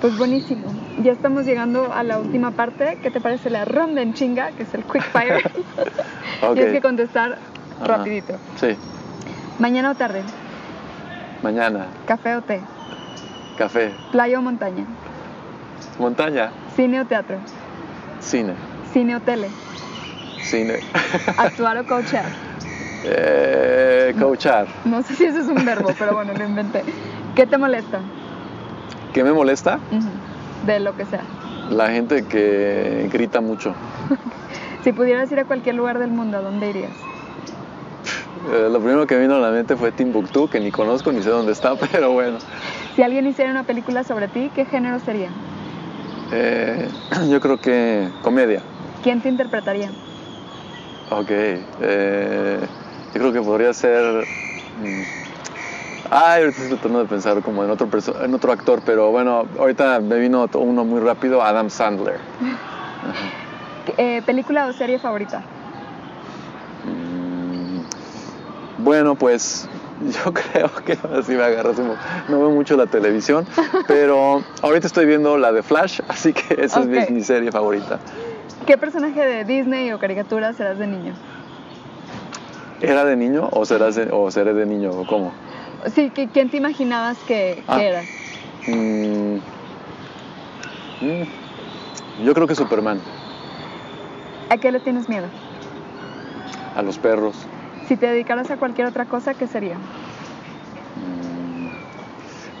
Pues buenísimo. Ya estamos llegando a la última parte. ¿Qué te parece la ronda en chinga? Que es el quick fire. *laughs* okay. Tienes que contestar rapidito. Sí. ¿Mañana o tarde? Mañana. ¿Café o té? Café. ¿Playa o montaña? Montaña. ¿Cine o teatro? Cine. ¿Cine o tele? Cine. ¿Actuar o *laughs* coachar? Eh, coachar. No, no sé si eso es un verbo, pero bueno, lo inventé. ¿Qué te molesta? ¿Qué me molesta? Uh -huh. De lo que sea. La gente que grita mucho. *laughs* si pudieras ir a cualquier lugar del mundo, ¿a dónde irías? Eh, lo primero que vino a la mente fue Timbuktu, que ni conozco ni sé dónde está, *laughs* pero bueno. Si alguien hiciera una película sobre ti, ¿qué género sería? Eh, *clears throat* yo creo que comedia. ¿Quién te interpretaría? Ok, eh, yo creo que podría ser... Mm, Ay, ahorita estoy tratando de pensar como en otro, en otro actor, pero bueno, ahorita me vino uno muy rápido, Adam Sandler. Eh, ¿Película o serie favorita? Mm, Bueno, pues *laughs* yo creo que así me agarras No veo mucho la televisión, *laughs* pero ahorita estoy viendo la de Flash, *laughs* así que esa es mi, mi serie favorita. ¿Qué personaje de Disney o caricatura serás de niño? ¿Era de niño o, serás de- o seré de niño o cómo? Sí, ¿qui- ¿quién te imaginabas que, que Ah. eras? Mm, mm, yo creo que Superman, ¿A qué le tienes miedo? a los perros. Si te dedicaras a cualquier otra cosa, ¿qué sería? Mm,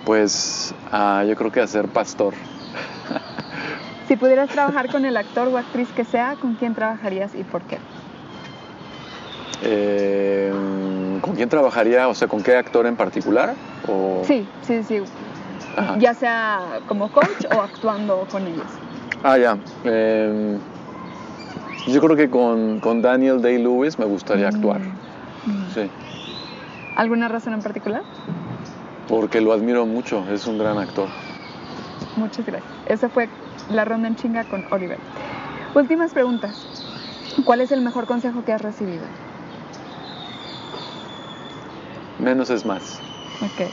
Pues ah, yo creo que a ser pastor. *laughs* Si pudieras trabajar con el actor o actriz que sea, ¿con quién trabajarías y por qué? Eh, ¿Con quién trabajaría? O sea, ¿con qué actor en particular? O... Sí, sí, sí. Ajá. Ya sea como coach o actuando con ellos. Ah, ya. Eh, yo creo que con, con Daniel Day-Lewis me gustaría actuar. Mm. Sí. ¿Alguna razón en particular? Porque lo admiro mucho, es un gran actor. Muchas gracias. Esa fue la ronda en chinga con Oliver. Últimas preguntas. ¿Cuál es el mejor consejo que has recibido? Menos es más. Ok.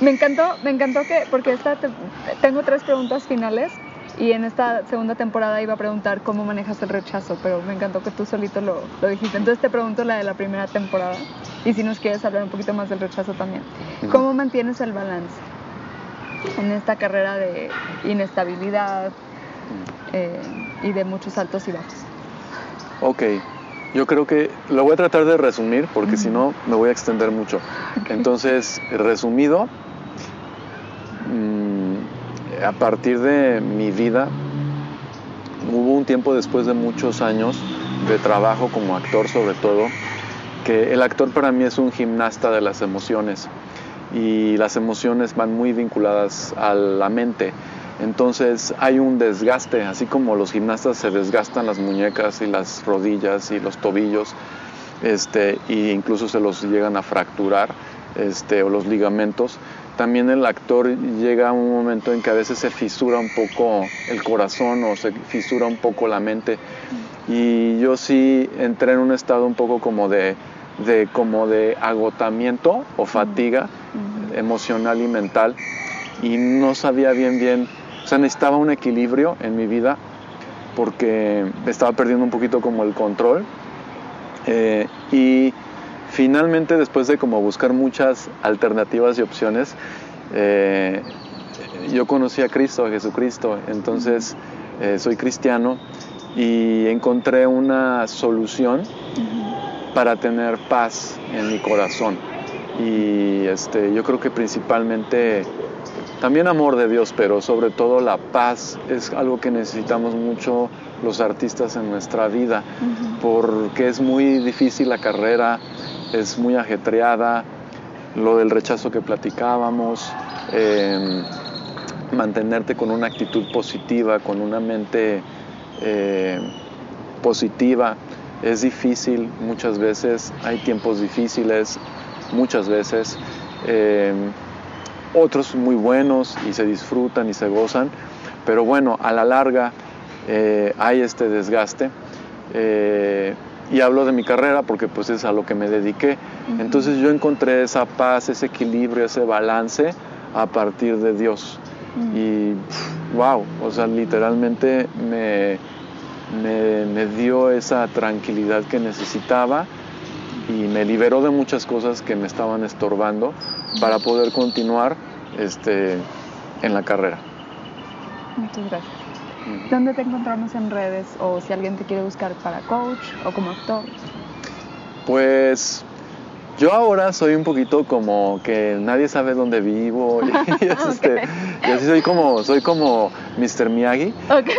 Me encantó, me encantó que, porque esta te- tengo tres preguntas finales y en esta segunda temporada iba a preguntar cómo manejas el rechazo, pero me encantó que tú solito lo, lo dijiste. Entonces te pregunto la de la primera temporada y si nos quieres hablar un poquito más del rechazo también. Ujú. ¿Cómo mantienes el balance en esta carrera de inestabilidad eh, y de muchos altos y bajos? Ok, yo creo que lo voy a tratar de resumir porque si no me voy a extender mucho. Entonces, resumido, mm, a partir de mi vida, hubo un tiempo después de muchos años de trabajo como actor sobre todo, que el actor para mí es un gimnasta de las emociones y las emociones van muy vinculadas a la mente. Entonces hay un desgaste, así como los gimnastas se desgastan las muñecas y las rodillas y los tobillos, este, e incluso se los llegan a fracturar, este, o los ligamentos. También el actor llega a un momento en que a veces se fisura un poco el corazón o se fisura un poco la mente. Y yo sí entré en un estado un poco como de, de, como de agotamiento o fatiga emocional y mental y no sabía bien bien, sea, necesitaba un equilibrio en mi vida porque estaba perdiendo un poquito como el control Eh, y finalmente después de como buscar muchas alternativas y opciones eh, yo conocí a Cristo, a Jesucristo, entonces eh, soy cristiano y encontré una solución para tener paz en mi corazón. Y este, yo creo que principalmente también amor de Dios, pero sobre todo la paz es algo que necesitamos mucho los artistas en nuestra vida, porque es muy difícil la carrera, es muy ajetreada, lo del rechazo que platicábamos, eh, mantenerte con una actitud positiva, con una mente eh, positiva, es difícil muchas veces, hay tiempos difíciles muchas veces, eh, otros muy buenos y se disfrutan y se gozan, pero bueno, a la larga eh, hay este desgaste. eh, y hablo de mi carrera porque pues es a lo que me dediqué. Entonces yo encontré esa paz, ese equilibrio, ese balance a partir de Dios. Y wow, o sea, literalmente me, me, me dio esa tranquilidad que necesitaba y me liberó de muchas cosas que me estaban estorbando para poder continuar este, en la carrera. Muchas gracias. ¿Dónde te encontramos en redes o si alguien te quiere buscar para coach o como actor? Pues yo ahora soy un poquito como que nadie sabe dónde vivo y, *laughs* es, este, y así soy como soy como Mr. Miyagi,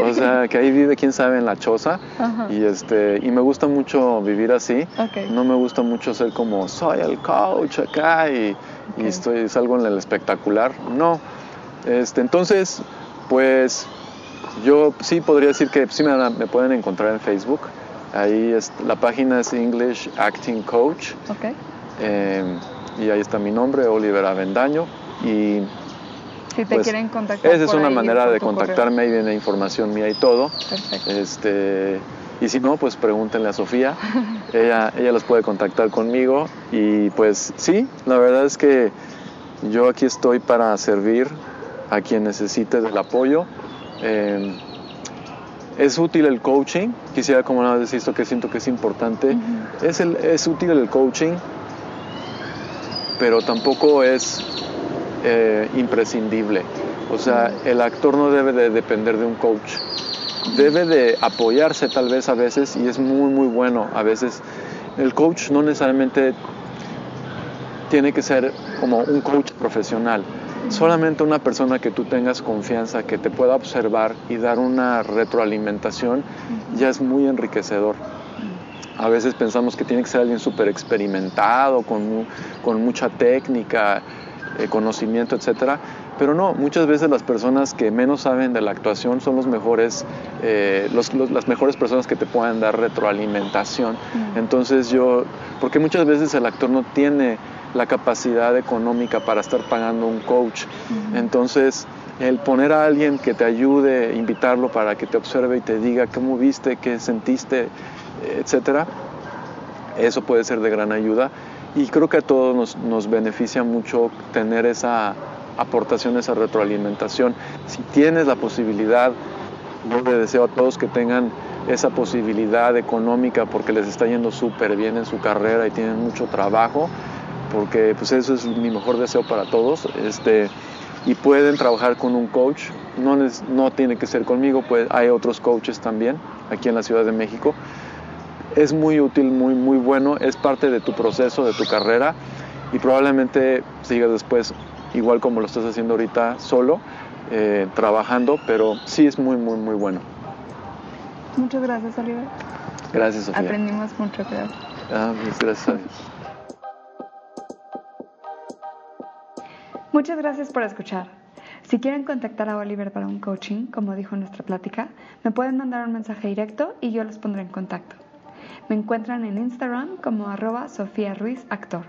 o sea que ahí vive quién sabe en la choza y este y me gusta mucho vivir así. No me gusta mucho ser como soy el coach acá y, y estoy salgo en el espectacular. No, este entonces pues yo sí podría decir que sí me, me pueden encontrar en Facebook. Ahí es, la página es English Acting Coach. Ok. Eh, y ahí está mi nombre, Oliver Avendaño. Y si te pues, quieren contactar. Esa es una manera de contactarme, ahí viene información mía y todo. Perfecto. Este, y si no, pues pregúntenle a Sofía. *laughs* ella, ella los puede contactar conmigo. Y pues sí, la verdad es que yo aquí estoy para servir a quien necesite del apoyo. Em, es útil el coaching, quisiera como nada decir esto que siento que es importante. es, el, es útil el coaching, pero tampoco es eh, imprescindible. O sea, el actor no debe de depender de un coach. Debe de apoyarse tal vez a veces y es muy muy bueno. A veces el coach no necesariamente tiene que ser como un coach profesional. Solamente una persona que tú tengas confianza, que te pueda observar y dar una retroalimentación, ya es muy enriquecedor. A veces pensamos que tiene que ser alguien súper experimentado, con, con mucha técnica, eh, conocimiento, etcétera. Pero no, muchas veces las personas que menos saben de la actuación son los mejores, eh, las mejores personas que te puedan dar retroalimentación. Entonces yo, porque muchas veces el actor no tiene la capacidad económica para estar pagando un coach. Entonces, el poner a alguien que te ayude, invitarlo para que te observe y te diga cómo viste, qué sentiste, etcétera, eso puede ser de gran ayuda y creo que a todos nos, nos beneficia mucho tener esa aportación, esa retroalimentación. Si tienes la posibilidad, yo le deseo a todos que tengan esa posibilidad económica porque les está yendo súper bien en su carrera y tienen mucho trabajo, porque pues eso es mi mejor deseo para todos. Este, y pueden trabajar con un coach, no, no tiene que ser conmigo, pues hay otros coaches también aquí en la Ciudad de México es muy útil, muy, muy bueno, es parte de tu proceso, de tu carrera y probablemente sigas después igual como lo estás haciendo ahorita solo, eh, trabajando, pero sí es muy, muy, muy bueno. Muchas gracias, Oliver. Gracias, Sofía. Aprendimos mucho, creo. Ah, pues gracias a Dios. Muchas gracias por escuchar. Si quieren contactar a Oliver para un coaching, como dijo nuestra plática, me pueden mandar un mensaje directo y yo los pondré en contacto. Me encuentran en Instagram como arroba Sofía Ruiz Actor.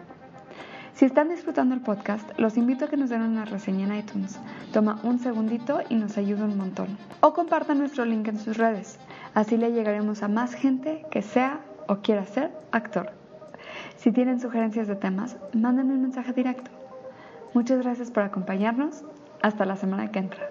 Si están disfrutando el podcast, los invito a que nos den una reseña en iTunes. Toma un segundito y nos ayuda un montón. O compartan nuestro link en sus redes. Así le llegaremos a más gente que sea o quiera ser actor. Si tienen sugerencias de temas, mándenme un mensaje directo. Muchas gracias por acompañarnos. Hasta la semana que entra.